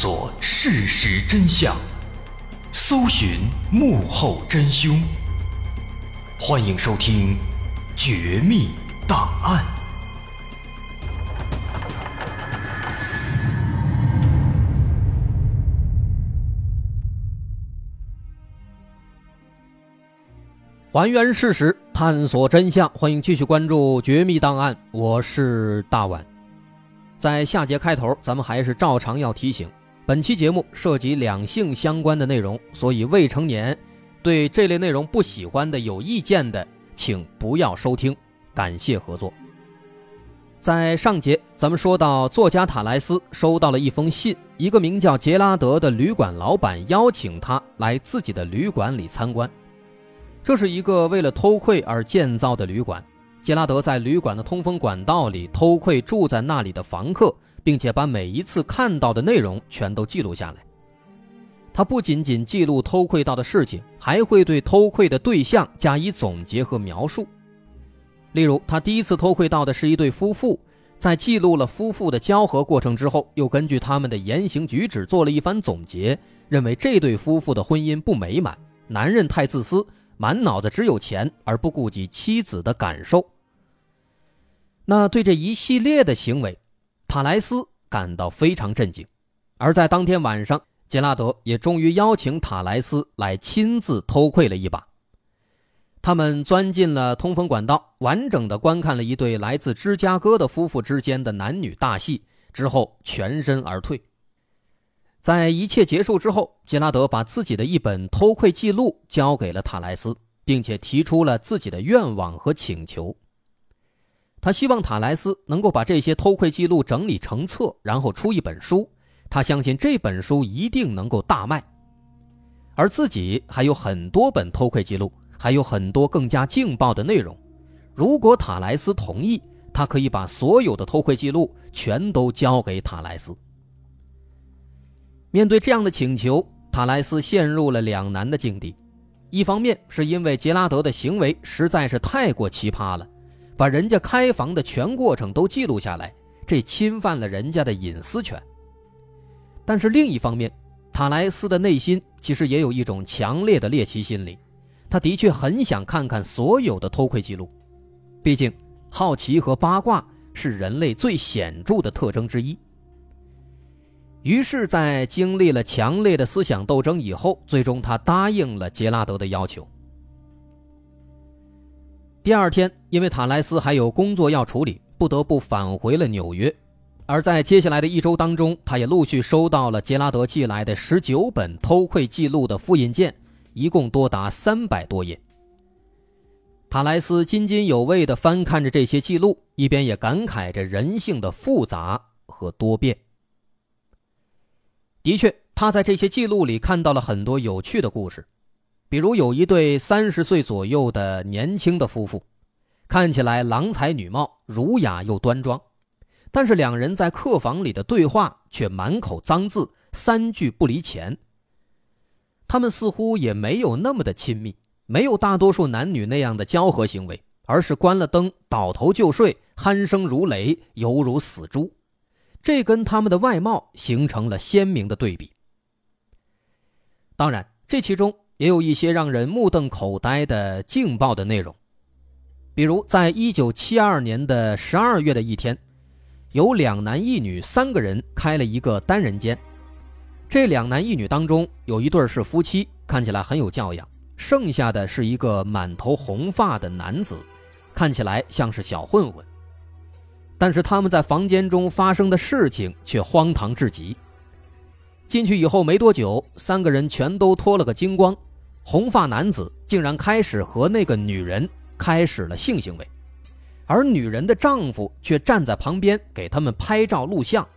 索事实真相，搜寻幕后真凶。欢迎收听《绝密档案》。还原事实，探索真相。欢迎继续关注《绝密档案》，我是大碗。在下节开头，咱们还是照常要提醒，本期节目涉及两性相关的内容，所以未成年对这类内容不喜欢的、有意见的，请不要收听，感谢合作。在上节，咱们说到作家塔莱斯收到了一封信，一个名叫杰拉德的旅馆老板邀请他来自己的旅馆里参观。这是一个为了偷窥而建造的旅馆。杰拉德在旅馆的通风管道里偷窥住在那里的房客，并且把每一次看到的内容全都记录下来。他不仅仅记录偷窥到的事情，还会对偷窥的对象加以总结和描述。例如，他第一次偷窥到的是一对夫妇，在记录了夫妇的交合过程之后，又根据他们的言行举止做了一番总结，认为这对夫妇的婚姻不美满，男人太自私，满脑子只有钱，而不顾及妻子的感受。那对这一系列的行为，塔莱斯感到非常震惊。而在当天晚上，杰拉德也终于邀请塔莱斯来亲自偷窥了一把。他们钻进了通风管道，完整的观看了一对来自芝加哥的夫妇之间的男女大戏之后，全身而退。在一切结束之后，杰拉德把自己的一本偷窥记录交给了塔莱斯，并且提出了自己的愿望和请求。他希望塔莱斯能够把这些偷窥记录整理成册，然后出一本书。他相信这本书一定能够大卖。而自己还有很多本偷窥记录，还有很多更加劲爆的内容。如果塔莱斯同意，他可以把所有的偷窥记录全都交给塔莱斯。面对这样的请求，塔莱斯陷入了两难的境地。一方面是因为杰拉德的行为实在是太过奇葩了。把人家开房的全过程都记录下来，这侵犯了人家的隐私权。但是另一方面，塔莱斯的内心其实也有一种强烈的猎奇心理，他的确很想看看所有的偷窥记录，毕竟好奇和八卦是人类最显著的特征之一。于是，在经历了强烈的思想斗争以后，最终他答应了杰拉德的要求。第二天，因为塔莱斯还有工作要处理，不得不返回了纽约。而在接下来的一周当中，他也陆续收到了杰拉德寄来的十九本偷窥记录的复印件，一共多达三百多页。塔莱斯津津有味地翻看着这些记录，一边也感慨着人性的复杂和多变。的确，他在这些记录里看到了很多有趣的故事。比如有一对三十岁左右的年轻的夫妇，看起来郎才女貌、儒雅又端庄，但是两人在客房里的对话却满口脏字，三句不离钱。他们似乎也没有那么的亲密，没有大多数男女那样的交合行为，而是关了灯倒头就睡，鼾声如雷，犹如死猪。这跟他们的外貌形成了鲜明的对比。当然，这其中。也有一些让人目瞪口呆的劲爆的内容，比如，在一九七二年的十二月的一天，有两男一女三个人开了一个单人间。这两男一女当中，有一对是夫妻，看起来很有教养；剩下的是一个满头红发的男子，看起来像是小混混。但是他们在房间中发生的事情却荒唐至极。进去以后没多久，三个人全都脱了个精光。红发男子竟然开始和那个女人开始了性行为，而女人的丈夫却站在旁边给他们拍照录像。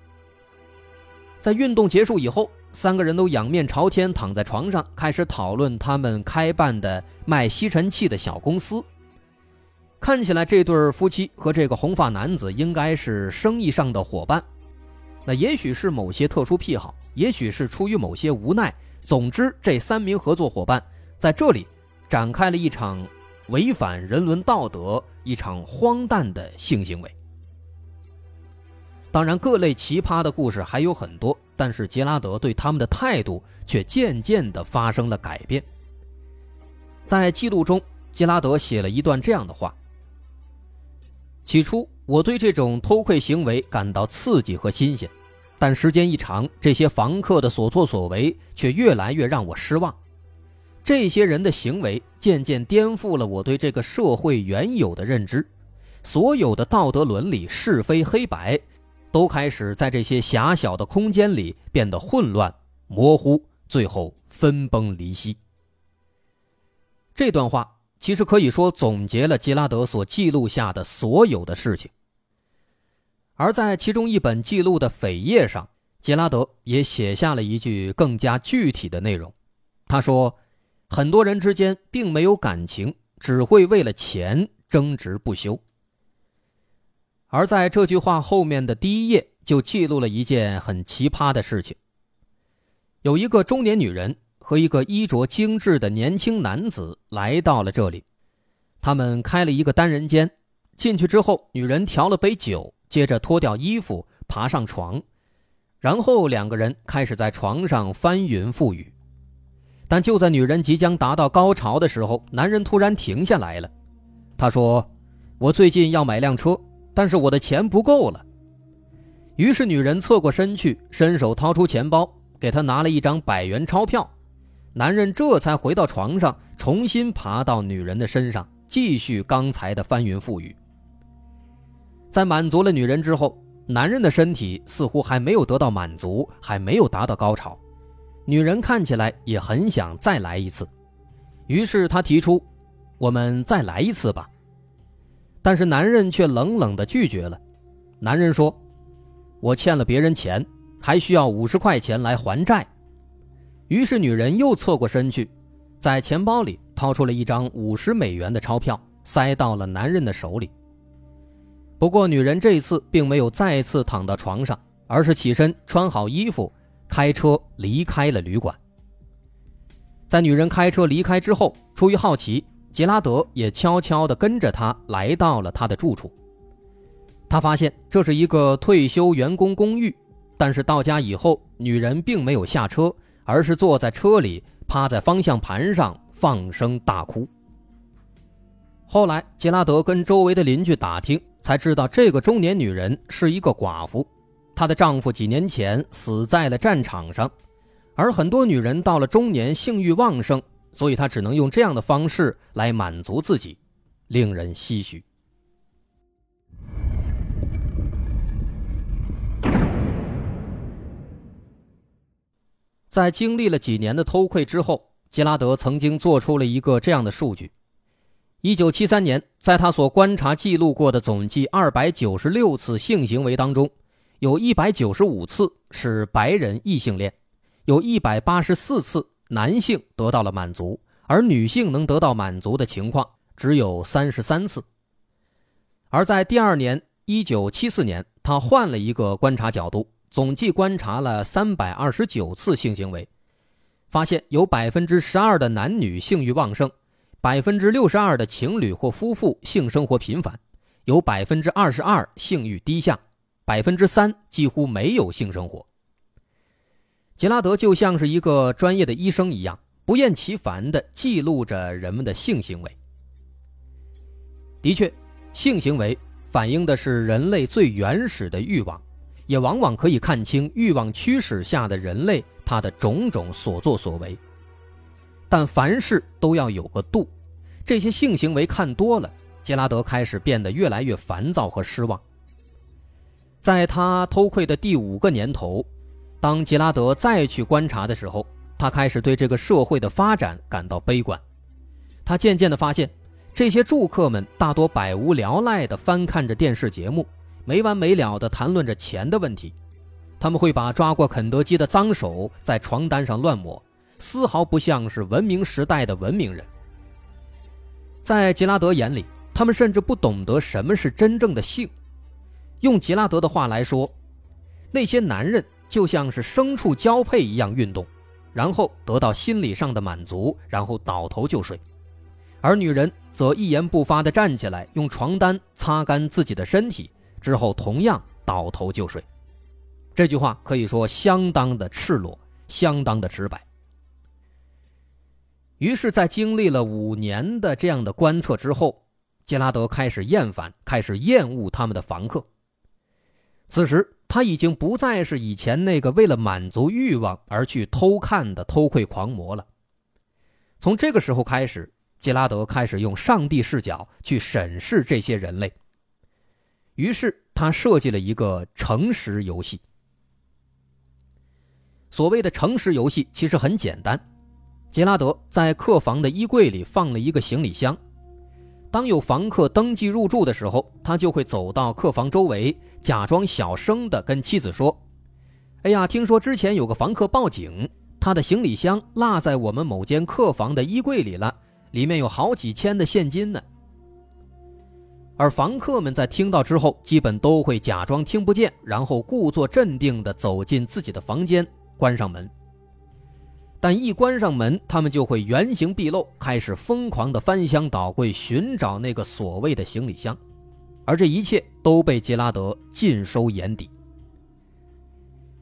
在运动结束以后，三个人都仰面朝天躺在床上，开始讨论他们开办的卖吸尘器的小公司。看起来这对夫妻和这个红发男子应该是生意上的伙伴，那也许是某些特殊癖好，也许是出于某些无奈。总之，这三名合作伙伴。在这里，展开了一场违反人伦道德、一场荒诞的性行为。当然，各类奇葩的故事还有很多，但是杰拉德对他们的态度却渐渐地发生了改变。在记录中，杰拉德写了一段这样的话：起初，我对这种偷窥行为感到刺激和新鲜，但时间一长，这些房客的所作所为却越来越让我失望。这些人的行为渐渐颠覆了我对这个社会原有的认知，所有的道德伦理、是非黑白。都开始在这些狭小的空间里变得混乱、模糊，最后分崩离析。这段话其实可以说总结了杰拉德所记录下的所有的事情。而在其中一本记录的扉页上，杰拉德也写下了一句更加具体的内容。他说：“很多人之间并没有感情，只会为了钱争执不休。”而在这句话后面的第一页，就记录了一件很奇葩的事情。有一个中年女人和一个衣着精致的年轻男子来到了这里，他们开了一个单人间。进去之后，女人调了杯酒，接着脱掉衣服，爬上床，然后两个人开始在床上翻云覆雨。但就在女人即将达到高潮的时候，男人突然停下来了。他说：“我最近要买辆车。”但是我的钱不够了，于是女人侧过身去，伸手掏出钱包，给他拿了一张百元钞票。男人这才回到床上，重新爬到女人的身上，继续刚才的翻云覆雨。在满足了女人之后，男人的身体似乎还没有得到满足，还没有达到高潮。女人看起来也很想再来一次，于是她提出：“我们再来一次吧。”但是男人却冷冷地拒绝了。男人说：“我欠了别人钱，还需要五十块钱来还债。”于是女人又侧过身去，在钱包里掏出了一张五十美元的钞票，塞到了男人的手里。不过，女人这次并没有再次躺到床上，而是起身穿好衣服，开车离开了旅馆。在女人开车离开之后，出于好奇。杰拉德也悄悄地跟着她来到了她的住处。他发现这是一个退休员工公寓，但是到家以后，女人并没有下车，而是坐在车里，趴在方向盘上放声大哭。后来，杰拉德跟周围的邻居打听，才知道这个中年女人是一个寡妇，她的丈夫几年前死在了战场上，而很多女人到了中年，性欲旺盛。所以她只能用这样的方式来满足自己，令人唏嘘。在经历了几年的偷窥之后，杰拉德曾经做出了一个这样的数据：一九七三年，在他所观察记录过的总计二百九十六次性行为当中，有一百九十五次是白人异性恋，有一百八十四次。男性得到了满足，而女性能得到满足的情况只有三十三次。而在第二年，一九七四年，他换了一个观察角度，总计观察了三百二十九次性行为，发现有百分之十二的男女性欲旺盛，百分之六十二的情侣或夫妇性生活频繁，有百分之二十二性欲低下，百分之三几乎没有性生活。杰拉德就像是一个专业的医生一样，不厌其烦地记录着人们的性行为。的确，性行为反映的是人类最原始的欲望，也往往可以看清欲望驱使下的人类他的种种所作所为。但凡事都要有个度，这些性行为看多了，杰拉德开始变得越来越烦躁和失望。在他偷窥的第五个年头。当杰拉德再去观察的时候，他开始对这个社会的发展感到悲观。他渐渐地发现，这些住客们大多百无聊赖地翻看着电视节目，没完没了地谈论着钱的问题。他们会把抓过肯德基的脏手在床单上乱抹，丝毫不像是文明时代的文明人。在杰拉德眼里，他们甚至不懂得什么是真正的性。用杰拉德的话来说，那些男人。就像是牲畜交配一样运动，然后得到心理上的满足，然后倒头就睡；而女人则一言不发地站起来，用床单擦干自己的身体，之后同样倒头就睡。这句话可以说相当的赤裸，相当的直白。于是，在经历了五年的这样的观测之后，杰拉德开始厌烦，开始厌恶他们的房客。此时，他已经不再是以前那个为了满足欲望而去偷看的偷窥狂魔了。从这个时候开始，杰拉德开始用上帝视角去审视这些人类。于是，他设计了一个诚实游戏。所谓的诚实游戏其实很简单。杰拉德在客房的衣柜里放了一个行李箱，当有房客登记入住的时候，他就会走到客房周围，假装小声的跟妻子说：“哎呀，听说之前有个房客报警，他的行李箱落在我们某间客房的衣柜里了，里面有好几千的现金呢。”而房客们在听到之后，基本都会假装听不见，然后故作镇定地走进自己的房间，关上门。但一关上门，他们就会原形毕露，开始疯狂的翻箱倒柜寻找那个所谓的行李箱，而这一切都被杰拉德尽收眼底。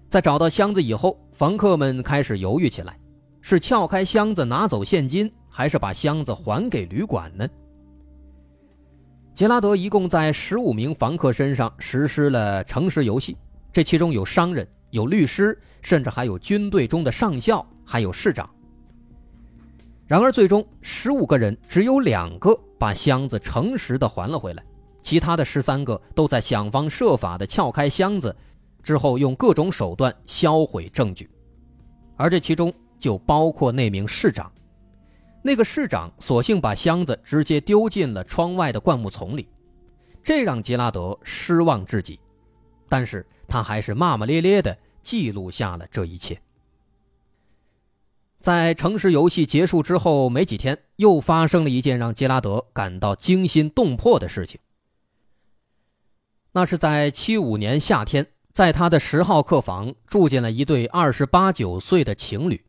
在找到箱子以后，房客们开始犹豫起来：是撬开箱子拿走现金，还是把箱子还给旅馆呢？杰拉德一共在十五名房客身上实施了诚实游戏，这其中有商人、有律师，甚至还有军队中的上校。还有市长。然而，最终十五个人只有两个把箱子诚实的还了回来，其他的十三个都在想方设法的撬开箱子，之后用各种手段销毁证据。而这其中就包括那名市长。那个市长索性把箱子直接丢进了窗外的灌木丛里，这让杰拉德失望至极。但是他还是骂骂咧咧的记录下了这一切。在城市游戏结束之后没几天，又发生了一件让杰拉德感到惊心动魄的事情。那是在七五年夏天，在他的十号客房住进了一对二十八九岁的情侣，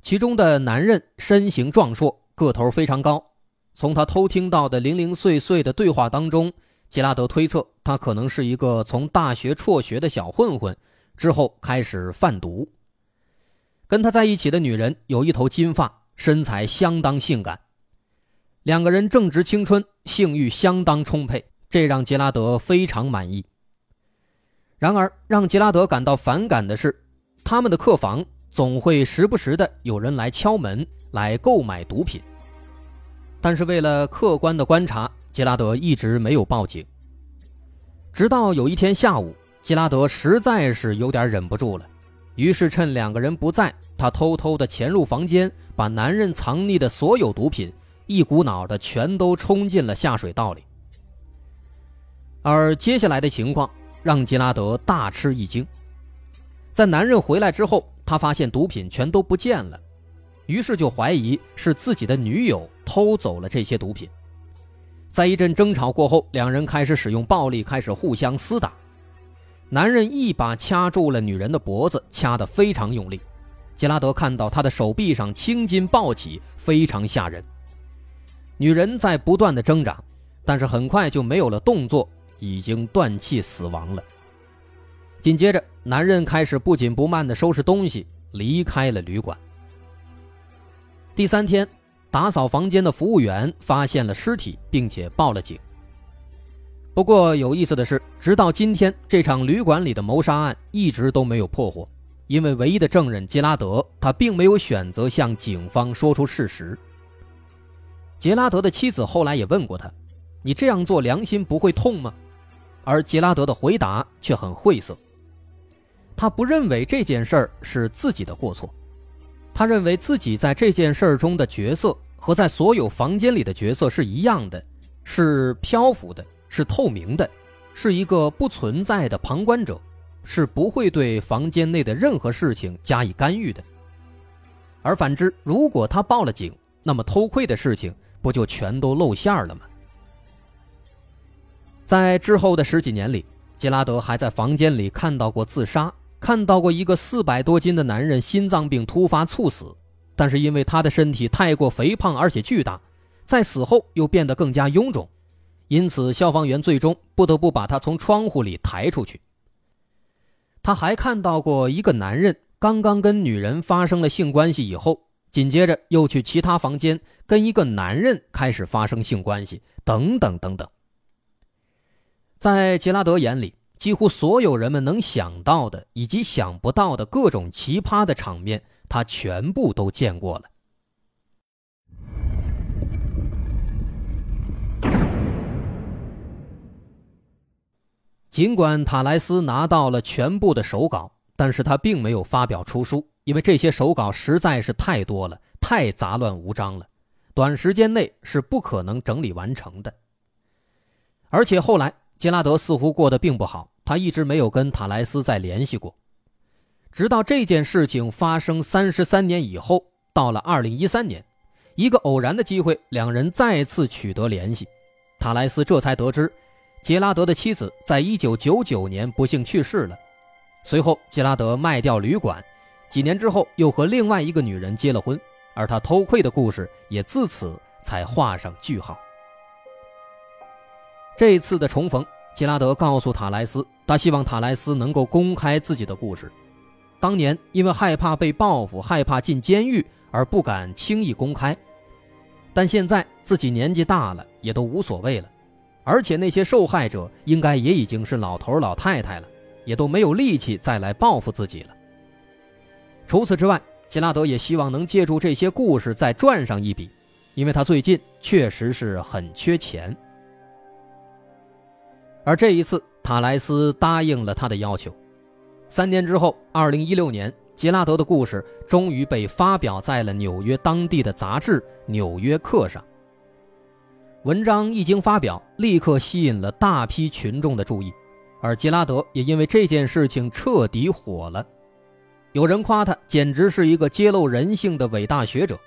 其中的男人身形壮硕，个头非常高。从他偷听到的零零碎碎的对话当中，杰拉德推测他可能是一个从大学辍学的小混混，之后开始贩毒。跟他在一起的女人有一头金发，身材相当性感，两个人正值青春，性欲相当充沛，这让杰拉德非常满意。然而，让杰拉德感到反感的是，他们的客房总会时不时的有人来敲门来购买毒品。但是，为了客观的观察，杰拉德一直没有报警。直到有一天下午，杰拉德实在是有点忍不住了。于是趁两个人不在，他偷偷的潜入房间，把男人藏匿的所有毒品一股脑的全都冲进了下水道里。而接下来的情况让杰拉德大吃一惊，在男人回来之后，他发现毒品全都不见了，于是就怀疑是自己的女友偷走了这些毒品。在一阵争吵过后，两人开始使用暴力，开始互相厮打。男人一把掐住了女人的脖子，掐得非常用力。杰拉德看到他的手臂上青筋暴起，非常吓人。女人在不断的挣扎，但是很快就没有了动作，已经断气死亡了。紧接着，男人开始不紧不慢地收拾东西，离开了旅馆。第三天，打扫房间的服务员发现了尸体，并且报了警。不过有意思的是，直到今天，这场旅馆里的谋杀案一直都没有破获，因为唯一的证人杰拉德，他并没有选择向警方说出事实。杰拉德的妻子后来也问过他：“你这样做良心不会痛吗？”而杰拉德的回答却很晦涩，他不认为这件事儿是自己的过错，他认为自己在这件事儿中的角色和在所有房间里的角色是一样的，是漂浮的。是透明的，是一个不存在的旁观者，是不会对房间内的任何事情加以干预的。而反之，如果他报了警，那么偷窥的事情不就全都露馅了吗？在之后的十几年里，杰拉德还在房间里看到过自杀，看到过一个四百多斤的男人心脏病突发猝死，但是因为他的身体太过肥胖而且巨大，在死后又变得更加臃肿。因此消防员最终不得不把他从窗户里抬出去。他还看到过一个男人刚刚跟女人发生了性关系以后，紧接着又去其他房间跟一个男人开始发生性关系，等等等等。在杰拉德眼里，几乎所有人们能想到的以及想不到的各种奇葩的场面，他全部都见过了。尽管塔莱斯拿到了全部的手稿，但是他并没有发表出书，因为这些手稿实在是太多了，太杂乱无章了，短时间内是不可能整理完成的。而且后来杰拉德似乎过得并不好，他一直没有跟塔莱斯再联系过，直到这件事情发生三十三年以后，到了二零一三年，一个偶然的机会，两人再次取得联系，塔莱斯这才得知。杰拉德的妻子在一九九九年不幸去世了，随后杰拉德卖掉旅馆，几年之后又和另外一个女人结了婚，而他偷窥的故事也自此才画上句号。这次的重逢，吉拉德告诉塔莱斯，他希望塔莱斯能够公开自己的故事。当年因为害怕被报复、害怕进监狱而不敢轻易公开，但现在自己年纪大了，也都无所谓了。而且那些受害者应该也已经是老头老太太了，也都没有力气再来报复自己了。除此之外，吉拉德也希望能借助这些故事再赚上一笔，因为他最近确实是很缺钱。而这一次，塔莱斯答应了他的要求。三年之后，二零一六年，杰拉德的故事终于被发表在了纽约当地的杂志《纽约客》上。文章一经发表，立刻吸引了大批群众的注意，而杰拉德也因为这件事情彻底火了。有人夸他简直是一个揭露人性的伟大学者，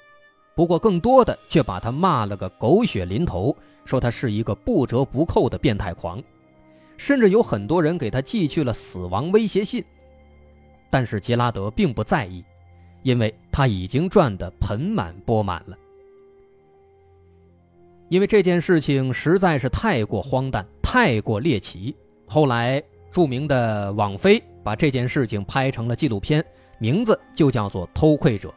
不过更多的却把他骂了个狗血淋头，说他是一个不折不扣的变态狂，甚至有很多人给他寄去了死亡威胁信。但是杰拉德并不在意，因为他已经赚得盆满钵满了。因为这件事情实在是太过荒诞、太过猎奇，后来著名的网飞把这件事情拍成了纪录片，名字就叫做《偷窥者》。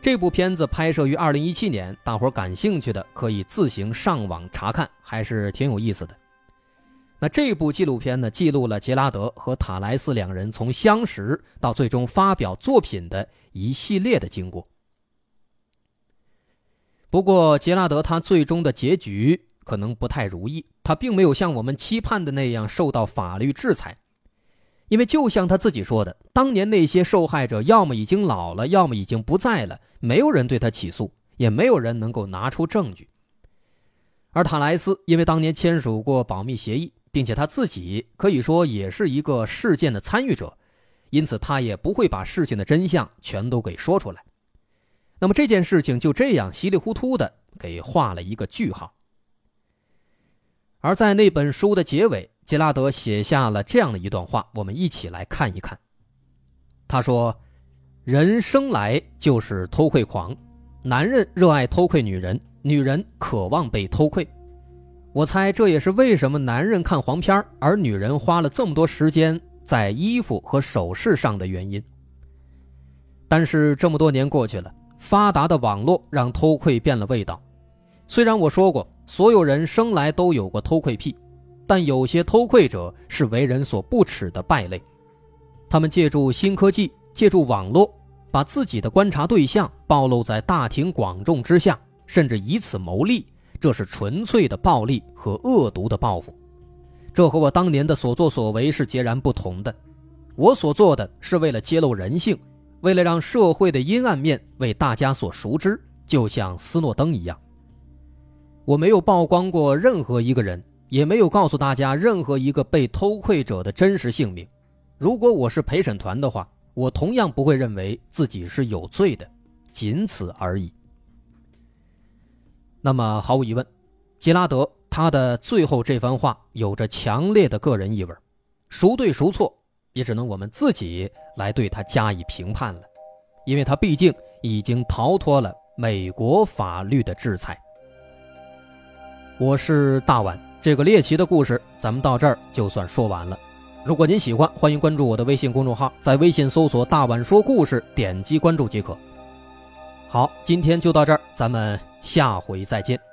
这部片子拍摄于二零一七年，大伙感兴趣的可以自行上网查看，还是挺有意思的。那这部纪录片呢，记录了杰拉德和塔莱斯两人从相识到最终发表作品的一系列的经过。不过，杰拉德他最终的结局可能不太如意。他并没有像我们期盼的那样受到法律制裁，因为就像他自己说的，当年那些受害者要么已经老了，要么已经不在了，没有人对他起诉，也没有人能够拿出证据。而塔莱斯因为当年签署过保密协议，并且他自己可以说也是一个事件的参与者，因此他也不会把事情的真相全都给说出来。那么这件事情就这样稀里糊涂的给画了一个句号。而在那本书的结尾，杰拉德写下了这样的一段话，我们一起来看一看。他说：“人生来就是偷窥狂，男人热爱偷窥女人，女人渴望被偷窥。我猜这也是为什么男人看黄片而女人花了这么多时间在衣服和首饰上的原因。但是这么多年过去了。”发达的网络让偷窥变了味道。虽然我说过，所有人生来都有过偷窥癖，但有些偷窥者是为人所不耻的败类。他们借助新科技，借助网络，把自己的观察对象暴露在大庭广众之下，甚至以此谋利。这是纯粹的暴力和恶毒的报复。这和我当年的所作所为是截然不同的。我所做的是为了揭露人性。为了让社会的阴暗面为大家所熟知，就像斯诺登一样，我没有曝光过任何一个人，也没有告诉大家任何一个被偷窥者的真实姓名。如果我是陪审团的话，我同样不会认为自己是有罪的，仅此而已。那么，毫无疑问，吉拉德他的最后这番话有着强烈的个人意味，孰对孰错？也只能我们自己来对他加以评判了，因为他毕竟已经逃脱了美国法律的制裁。我是大碗，这个猎奇的故事，咱们到这儿就算说完了。如果您喜欢，欢迎关注我的微信公众号，在微信搜索“大碗说故事”，点击关注即可。好，今天就到这儿，咱们下回再见。